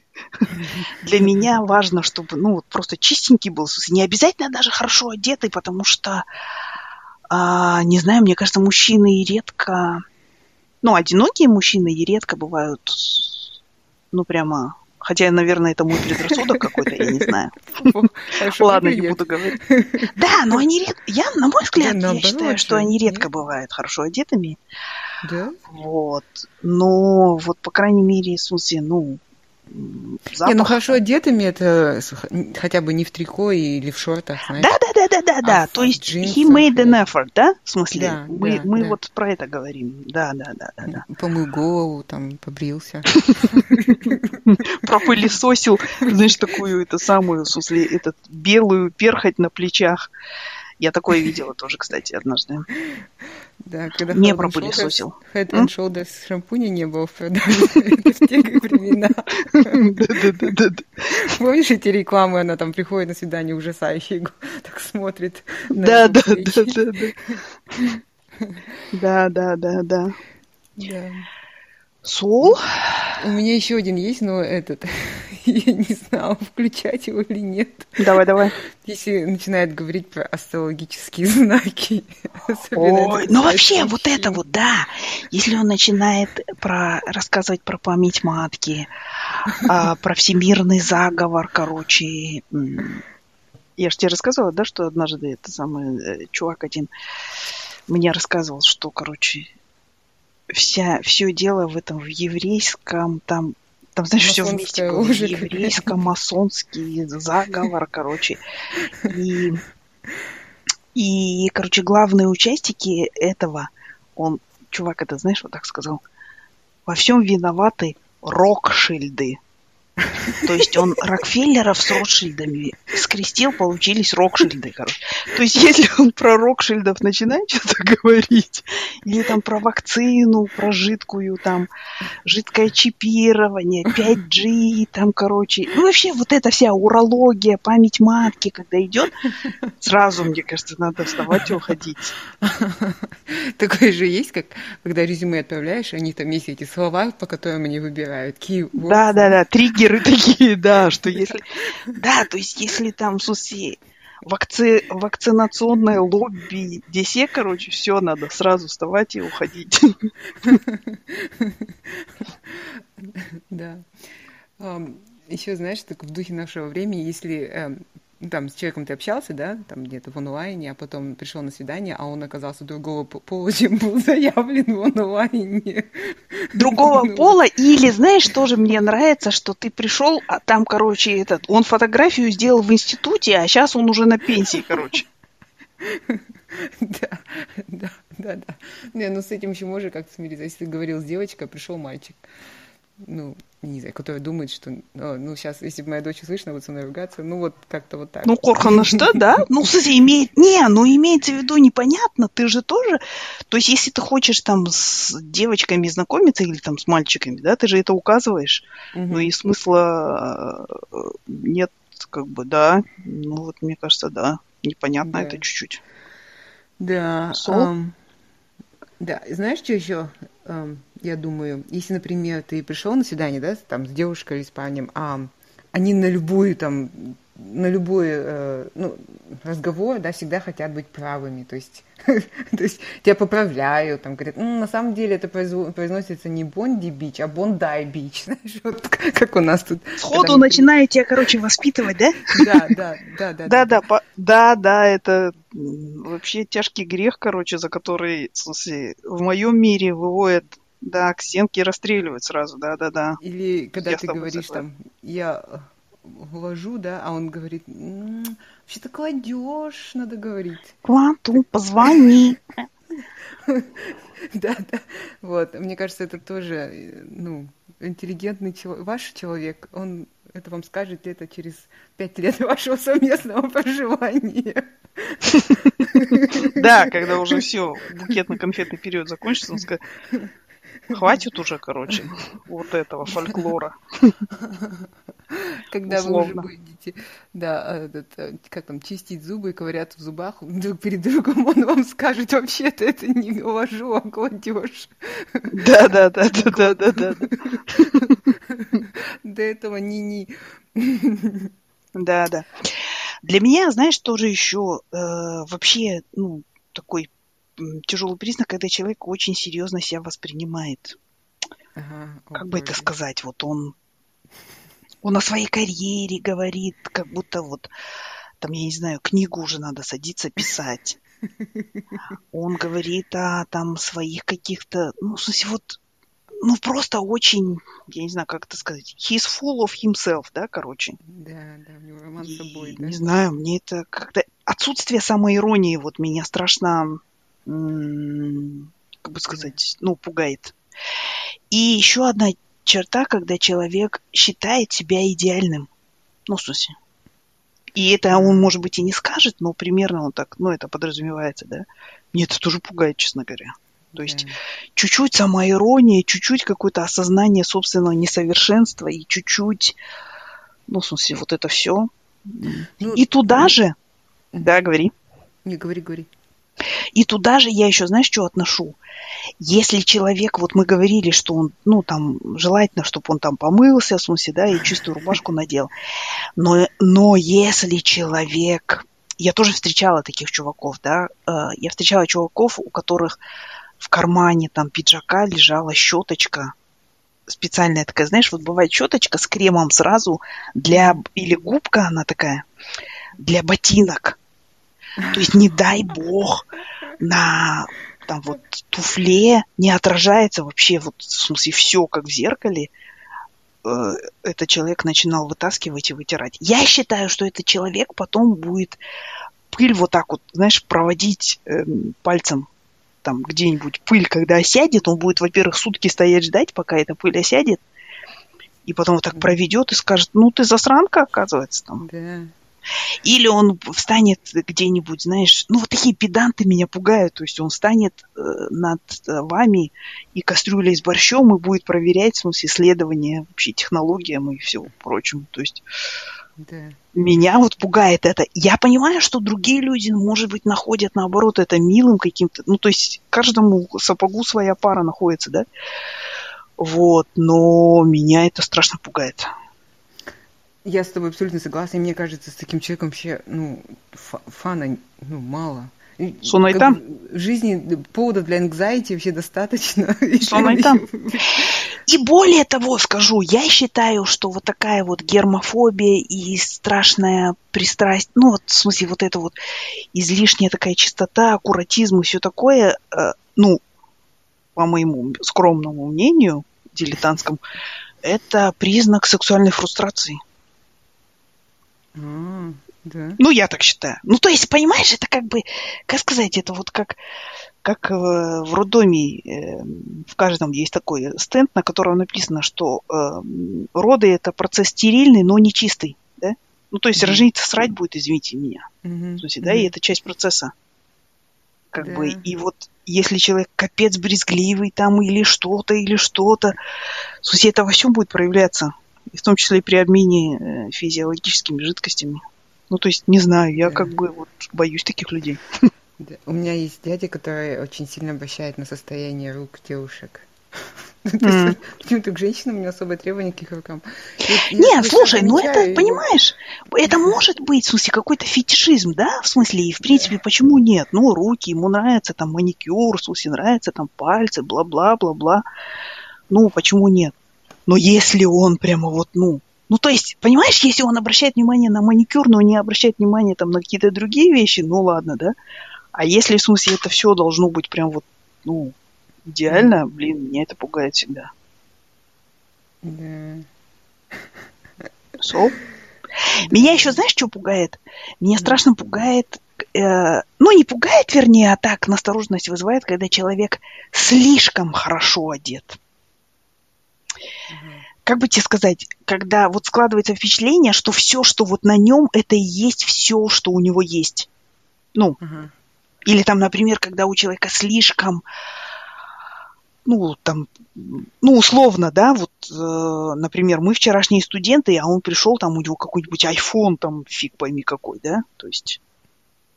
для меня важно, чтобы, ну, вот просто чистенький был, в смысле, не обязательно даже хорошо одетый, потому что а, не знаю, мне кажется, мужчины редко, ну, одинокие мужчины редко бывают, ну, прямо Хотя, наверное, это мой предрассудок какой-то, я не знаю. Ладно, не буду говорить. Да, но они редко... Я, на мой взгляд, я считаю, что они редко бывают хорошо одетыми. Да? Вот. Но вот, по крайней мере, в смысле, ну, запах. Не, ну хорошо одетыми это хотя бы не в трико или в шортах, знаешь. Да, да, да, да, да, да. А То есть he made an effort, да? В смысле, да, мы, да, мы да. вот про это говорим. Да, да, да, да, да. Помыл голову, там, побрился. Пропылесосил, знаешь, такую, это самую, в смысле, этот белую перхоть на плечах. Я такое видела тоже, кстати, однажды. Да, когда не пропылесосил. Head and Shoulders шампуня не было в продаже. в те времена. Помнишь эти рекламы, она там приходит на свидание ужасающей, так смотрит. Да-да-да-да-да. Да-да-да-да. Да. Сол? У меня еще один есть, но этот, я не знала, включать его или нет. Давай, давай. Если начинает говорить про астрологические знаки. Ой, ну вообще, вот это вот, да. Если он начинает про, рассказывать про память матки, а, про всемирный заговор, короче, Я же тебе рассказывала, да, что однажды это самый э, чувак один мне рассказывал, что, короче, вся, все дело в этом, в еврейском, там, там, знаешь, все вместе было. Еврейском, масонский заговор, короче. И, и, короче, главные участники этого, он, чувак это, знаешь, вот так сказал, во всем виноваты Рокшильды. То есть он Рокфеллеров с Ротшильдами скрестил, получились Рокшильды, короче. То есть если он про Рокшильдов начинает что-то говорить, или там про вакцину, про жидкую, там, жидкое чипирование, 5G, там, короче, ну вообще вот эта вся урология, память матки, когда идет, сразу, мне кажется, надо вставать и уходить. Такое же есть, как когда резюме отправляешь, они там есть эти слова, по которым они выбирают. Да, да, да, триггер триггеры такие, да, что если... Да, то есть если там, в смысле, вакци... вакцинационное лобби, десе, короче, все, надо сразу вставать и уходить. Да. Еще, знаешь, так в духе нашего времени, если эм, ну, там с человеком ты общался, да, там где-то в онлайне, а потом пришел на свидание, а он оказался другого пола, чем был заявлен в онлайне. Другого ну. пола, или, знаешь, тоже мне нравится, что ты пришел, а там, короче, этот, он фотографию сделал в институте, а сейчас он уже на пенсии, короче. Да, да, да, да. Не, ну с этим еще можно как-то смириться. Если ты говорил с девочкой, а пришел мальчик ну, не знаю, которая думает, что, ну, сейчас, если бы моя дочь слышно, будет со мной ругаться, ну, вот как-то вот так. Ну, Корхана что, да? Ну, кстати, имеет... Не, ну, имеется в виду непонятно, ты же тоже... То есть, если ты хочешь там с девочками знакомиться или там с мальчиками, да, ты же это указываешь. Угу. Ну, и смысла э, нет, как бы, да. Ну, вот, мне кажется, да. Непонятно да. это чуть-чуть. Да. Um, да, знаешь, что еще? Um, я думаю, если, например, ты пришел на свидание, да, там, с девушкой или с парнем, а они на любую там на любой э, ну, разговор, да, всегда хотят быть правыми, то есть, то есть тебя поправляют, там говорят, ну, на самом деле это произносится не Бонди Бич, а Бондай Бич, знаешь, вот как у нас тут. Сходу мы... начинаю тебя, короче, воспитывать, да? Да, да, да, да. Да, да, да, да, это вообще тяжкий грех, короче, за который, в смысле, в моем мире выводят да, к стенке расстреливать сразу, да-да-да. Или когда я ты говоришь там, я вложу, да, а он говорит, вообще-то кладешь, надо говорить. Кванту, позвони. Да, да. Вот, мне кажется, это тоже, ну, интеллигентный человек, ваш человек, он это вам скажет где-то через пять лет вашего совместного проживания. Да, когда уже все, букетно-конфетный период закончится, он скажет, Хватит уже, короче, вот этого фольклора. Когда Условно. вы уже будете, да, этот, э, как там, чистить зубы и ковыряться в зубах, друг перед другом он вам скажет, вообще-то это не ложу, а кладешь. Да, да, да, да, да, да, да. До этого ни-ни. Да, да. Для меня, знаешь, тоже еще э, вообще, ну, такой тяжелый признак, когда человек очень серьезно себя воспринимает. Ага, как бы это сказать? Вот он, он о своей карьере говорит, как будто вот там, я не знаю, книгу уже надо садиться писать. Он говорит о там своих каких-то, ну, в смысле, вот, ну, просто очень, я не знаю, как это сказать, he's full of himself, да, короче. Да, да, у него роман с собой, да. Не знаю, мне это как-то... Отсутствие самоиронии вот меня страшно как бы сказать, ну, пугает. И еще одна черта, когда человек считает себя идеальным. Ну, в смысле. И это он, может быть, и не скажет, но примерно он так, ну, это подразумевается, да. Мне это тоже пугает, честно говоря. То есть чуть-чуть самоирония, чуть-чуть какое-то осознание собственного несовершенства и чуть-чуть, ну, в смысле, вот это все. Ну, и туда ну, же... Да, говори. Не, говори, говори. И туда же я еще, знаешь, что отношу? Если человек, вот мы говорили, что он, ну, там, желательно, чтобы он там помылся, в смысле, да, и чистую рубашку надел. Но, но если человек... Я тоже встречала таких чуваков, да, э, я встречала чуваков, у которых в кармане там пиджака лежала щеточка, специальная такая, знаешь, вот бывает щеточка с кремом сразу для, или губка она такая, для ботинок. То есть, не дай бог, на там вот туфле не отражается вообще, вот, в смысле, все как в зеркале, э, этот человек начинал вытаскивать и вытирать. Я считаю, что этот человек потом будет пыль вот так вот, знаешь, проводить э, пальцем там где-нибудь пыль, когда осядет, он будет, во-первых, сутки стоять ждать, пока эта пыль осядет, и потом вот так проведет и скажет, ну ты засранка, оказывается, там. Да. Или он встанет где-нибудь, знаешь, ну вот такие педанты меня пугают, то есть он встанет э, над вами и кастрюлей с борщом и будет проверять, в смысле, исследования вообще технологиям и всего прочему. То есть да. меня вот пугает это. Я понимаю, что другие люди, может быть, находят, наоборот, это милым каким-то. Ну, то есть каждому сапогу своя пара находится, да? Вот, но меня это страшно пугает. Я с тобой абсолютно согласна. И мне кажется, с таким человеком вообще, ну, фана, ну, мало. И там? В жизни поводов для anxiety вообще достаточно. И там. И более того скажу, я считаю, что вот такая вот гермофобия и страшная пристрасть, ну вот в смысле вот это вот излишняя такая чистота, аккуратизм и все такое, э, ну, по моему скромному мнению, дилетантском, это признак сексуальной фрустрации. А, да. Ну, я так считаю. Ну, то есть, понимаешь, это как бы, как сказать, это вот как, как в роддоме э, в каждом есть такой стенд, на котором написано, что э, роды это процесс стерильный, но не чистый. Да? Ну, то есть, mm-hmm. роженица срать будет, извините меня. Mm-hmm. Смысле, да, mm-hmm. и это часть процесса. Как да. бы, и вот если человек капец брезгливый там или что-то, или что-то, в смысле, это во всем будет проявляться в том числе и при обмене э, физиологическими жидкостями. Ну, то есть, не знаю, я да. как бы вот боюсь таких людей. Да. У меня есть дядя, который очень сильно обращает на состояние рук девушек. Mm. Почему-то к женщинам не особо требований к их рукам. Нет, слушай, ну это, понимаешь, это может быть, в смысле, какой-то фетишизм, да, в смысле, и в принципе, почему нет? Ну, руки, ему нравится там маникюр, в смысле, нравится там пальцы, бла-бла-бла-бла. Ну, почему нет? Но если он прямо вот, ну, ну, то есть, понимаешь, если он обращает внимание на маникюр, но не обращает внимания там на какие-то другие вещи, ну ладно, да. А если в смысле это все должно быть прям вот, ну, идеально, блин, меня это пугает всегда. Да. So? Меня еще, знаешь, что пугает? Меня страшно пугает, э, ну не пугает, вернее, а так настороженность вызывает, когда человек слишком хорошо одет как бы тебе сказать, когда вот складывается впечатление, что все, что вот на нем, это и есть все, что у него есть. Ну, uh-huh. или там, например, когда у человека слишком, ну, там, ну, условно, да, вот, э, например, мы вчерашние студенты, а он пришел, там у него какой-нибудь iPhone, там, фиг пойми какой, да, то есть,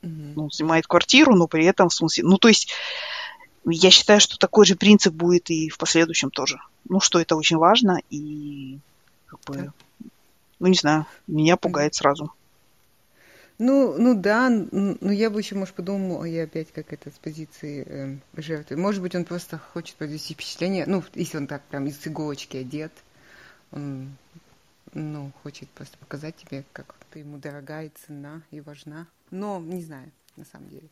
uh-huh. ну, снимает квартиру, но при этом, в смысле, ну, то есть, я считаю, что такой же принцип будет и в последующем тоже. Ну, что это очень важно и как бы, ну, не знаю, меня пугает сразу. Ну, ну да, ну я бы еще, может, подумала, я опять как это с позиции э, жертвы. Может быть, он просто хочет произвести впечатление, ну, если он так прям из иголочки одет, он, ну, хочет просто показать тебе, как ты ему дорогая, цена и важна. Но не знаю, на самом деле.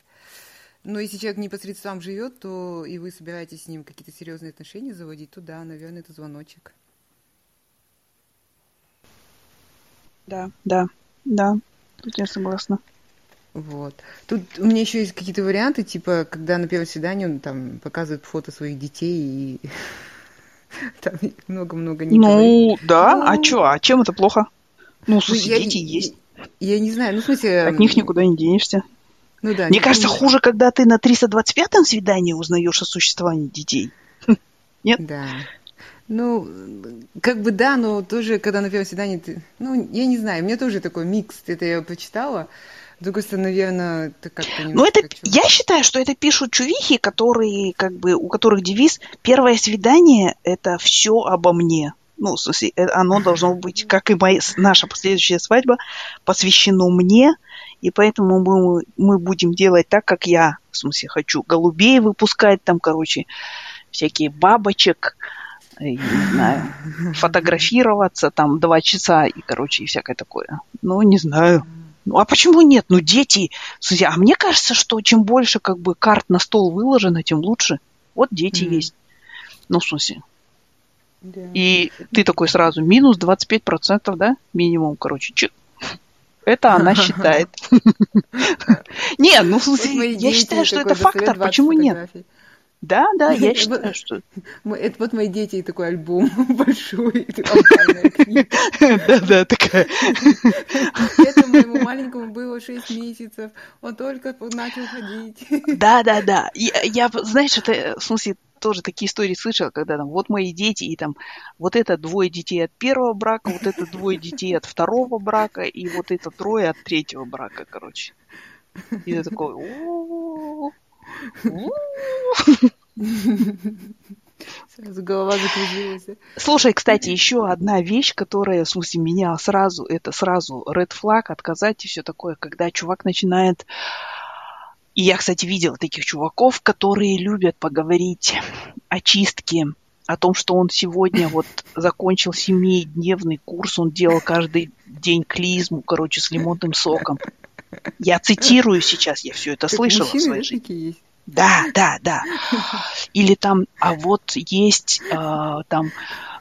Но если человек непосредственно сам живет, то и вы собираетесь с ним какие-то серьезные отношения заводить, то да, наверное, это звоночек. Да, да, да, тут я согласна. Вот. Тут у меня еще есть какие-то варианты, типа, когда на первом свидании он там показывает фото своих детей и там много-много не Ну, да, ну... а что, а чем это плохо? Ну, ну слушай, дети есть. Я не знаю, ну, в смысле... От них никуда не денешься. Ну, да, Мне кажется, не... хуже, когда ты на 325-м свидании узнаешь о существовании детей. Нет? Да. Ну, как бы да, но тоже, когда на первом свидании ты... Ну, я не знаю, у меня тоже такой микс, это я почитала. С другой стороны, наверное, это как-то Ну, это, я считаю, что это пишут чувихи, которые, как бы, у которых девиз «Первое свидание – это все обо мне». Ну, в смысле, э, оно должно быть, как и моя, наша последующая свадьба, посвящено мне – и поэтому мы, мы будем делать так, как я, в смысле, хочу голубей выпускать, там, короче, всякие бабочек, и, не знаю, фотографироваться там два часа и, короче, и всякое такое. Ну, не знаю. Ну, а почему нет? Ну, дети... Слушай, а мне кажется, что чем больше как бы карт на стол выложено, тем лучше. Вот дети mm-hmm. есть. Ну, в смысле. Yeah. И ты такой сразу, минус 25%, да? Минимум, короче. Чик. Это она считает. Не, ну, в смысле, я считаю, что это фактор. Почему нет? Да, да, я считаю, что... Это вот мои дети и такой альбом большой. Да, да, такая. Это моему маленькому было 6 месяцев. Он только начал ходить. Да, да, да. Я, знаешь, это, в смысле, тоже такие истории слышала, когда там вот мои дети, и там вот это двое детей от первого брака, вот это двое детей от второго брака, и вот это трое от третьего брака, короче. И я такой, Сразу голова закружилась. Слушай, кстати, еще одна вещь, которая, в смысле, меня сразу, это сразу red flag, отказать и все такое, когда чувак начинает... И я, кстати, видела таких чуваков, которые любят поговорить о чистке, о том, что он сегодня вот закончил семидневный курс, он делал каждый день клизму, короче, с лимонным соком. Я цитирую сейчас, я все это так слышала в своей жизни. Есть. Да, да, да. Или там, а вот есть э, там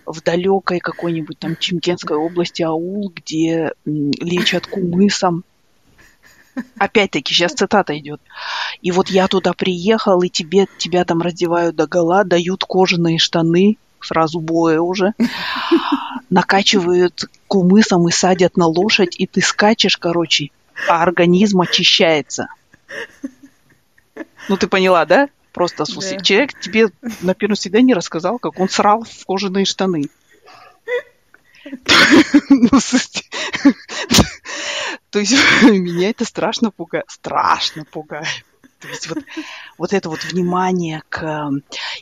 в далекой какой-нибудь там Чемкенской области аул, где лечат кумысом. Опять-таки, сейчас цитата идет. И вот я туда приехал, и тебе, тебя там раздевают до гола, дают кожаные штаны, сразу боя уже, накачивают кумысом и садят на лошадь, и ты скачешь, короче, а организм очищается. Ну, ты поняла, да? Просто, слушай, да. человек тебе на первом свидании рассказал, как он срал в кожаные штаны. Ну, то есть меня это страшно пугает. Страшно пугает. То есть вот, вот это вот внимание к...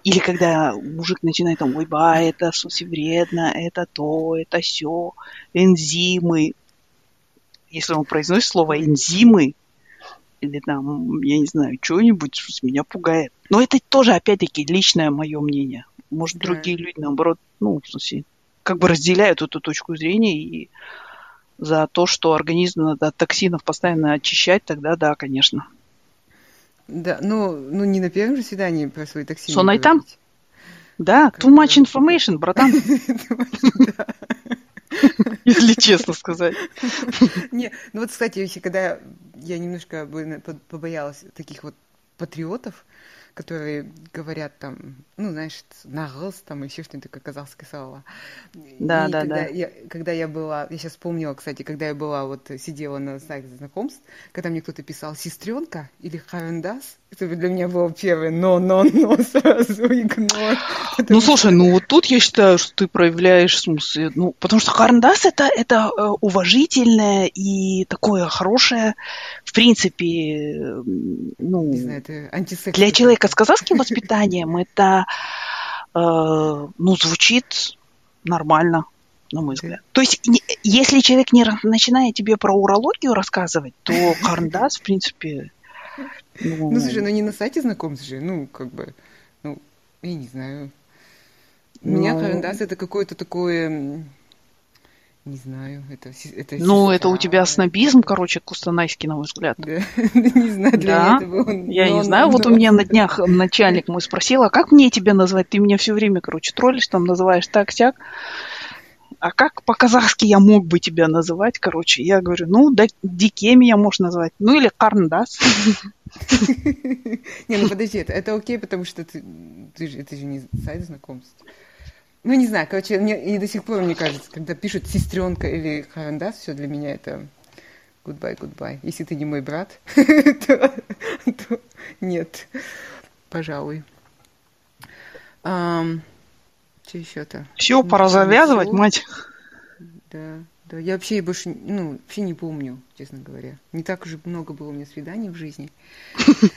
Или когда мужик начинает там, ой, ба, это, в вредно, это то, это все, энзимы если он произносит слово энзимы, или там, я не знаю, что-нибудь, меня пугает. Но это тоже, опять-таки, личное мое мнение. Может, да. другие люди, наоборот, ну, в смысле, как бы разделяют эту точку зрения и за то, что организм надо от токсинов постоянно очищать, тогда да, конечно. Да, ну, ну не на первом же свидании про свои токсины. Сонай там? Да, too much information, братан. Если честно сказать. Не, ну вот, кстати, когда я немножко побоялась таких вот патриотов, которые говорят там, ну, знаешь, нагрыз там, еще что-нибудь такое казахское слово. Да, и да, когда да. Я, когда я была, я сейчас вспомнила, кстати, когда я была, вот сидела на сайте знакомств, когда мне кто-то писал сестренка или харендас, это для меня было первое но, но, но, сразу игнор. Ну, слушай, ну вот тут я считаю, что ты проявляешь, в смысле, ну, потому что харендас это, это э, уважительное и такое хорошее, в принципе, ну, Не знаю, это для человека с казахским воспитанием это, э, ну, звучит нормально, на мой взгляд. То есть, если человек не начинает тебе про урологию рассказывать, то карндас, в принципе... Ну, ну слушай, ну не на сайте знакомств же, ну, как бы, ну, я не знаю. У меня ну. карандас это какое-то такое не знаю, это... это ну, это у тебя снобизм, короче, кустанайский, на мой взгляд. Да, не знаю, для да. Я не знаю, вот у меня на днях начальник мой спросил, а как мне тебя назвать? Ты меня все время, короче, троллишь, там называешь так-сяк. А как по-казахски я мог бы тебя называть, короче? Я говорю, ну, да, Дике меня можешь назвать. Ну, или Карндас. Не, ну подожди, это окей, потому что ты же это же не сайт знакомств. Ну, не знаю, короче, мне, и до сих пор, мне кажется, когда пишут сестренка или харандас, все для меня это goodbye, goodbye. Если ты не мой брат, то, то нет, пожалуй. Um, что еще-то? Все, ну, пора завязывать, мать. Да, да. Я вообще больше, ну, вообще не помню, честно говоря. Не так уж много было у меня свиданий в жизни.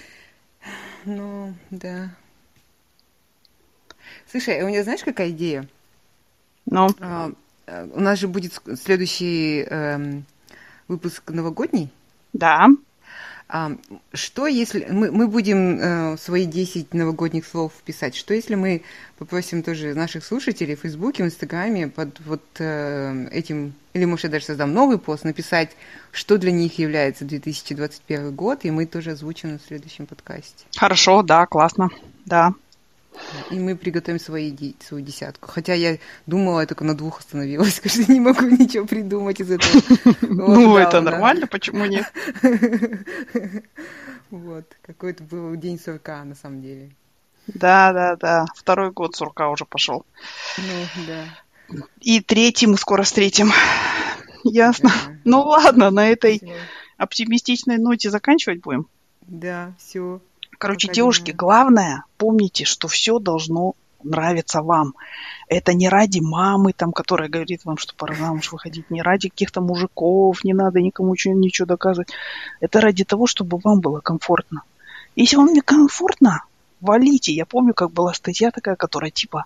Ну, да. Слушай, а у меня знаешь, какая идея? Ну? А, э, у нас же будет следующий э, выпуск новогодний. Да. А, что если... Мы, мы будем э, свои 10 новогодних слов писать. Что если мы попросим тоже наших слушателей в Фейсбуке, в Инстаграме под вот э, этим... Или, может, я даже создам новый пост, написать, что для них является 2021 год, и мы тоже озвучим на следующем подкасте. Хорошо, да, классно, да. И мы приготовим свои, свою десятку. Хотя я думала, я только на двух остановилась, конечно, не могу ничего придумать из этого. Ну, это нормально, почему нет? Вот, какой-то был день сурка, на самом деле. Да, да, да. Второй год сурка уже пошел. Ну, да. И третий мы скоро встретим. Ясно. Ну ладно, на этой оптимистичной ноте заканчивать будем. Да, все. Короче, Пока девушки, главное, помните, что все должно нравиться вам. Это не ради мамы, там, которая говорит вам, что пора замуж выходить, не ради каких-то мужиков, не надо никому ничего, ничего доказывать. Это ради того, чтобы вам было комфортно. Если вам не комфортно, валите. Я помню, как была статья такая, которая типа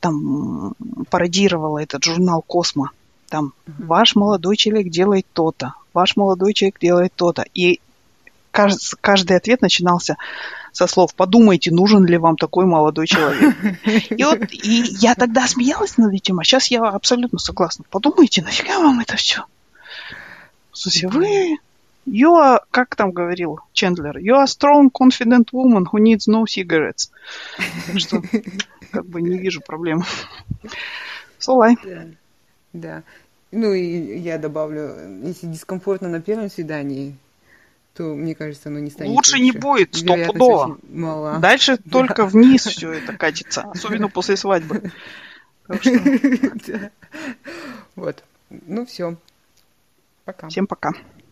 там пародировала этот журнал «Космо». Там «Ваш молодой человек делает то-то», «Ваш молодой человек делает то-то». И каждый ответ начинался со слов «подумайте, нужен ли вам такой молодой человек». И вот и я тогда смеялась над этим, а сейчас я абсолютно согласна. Подумайте, нафига вам это все? Слушайте, вы... You are, как там говорил Чендлер, you are strong, confident woman who needs no cigarettes. Так что, как бы не вижу проблем. Солай. Да. да. Ну и я добавлю, если дискомфортно на первом свидании, то, мне кажется, оно не станет Лучше, лучше. не будет, стопудово. Дальше да. только вниз все это катится, особенно после свадьбы. Вот. Ну все. Пока. Всем пока.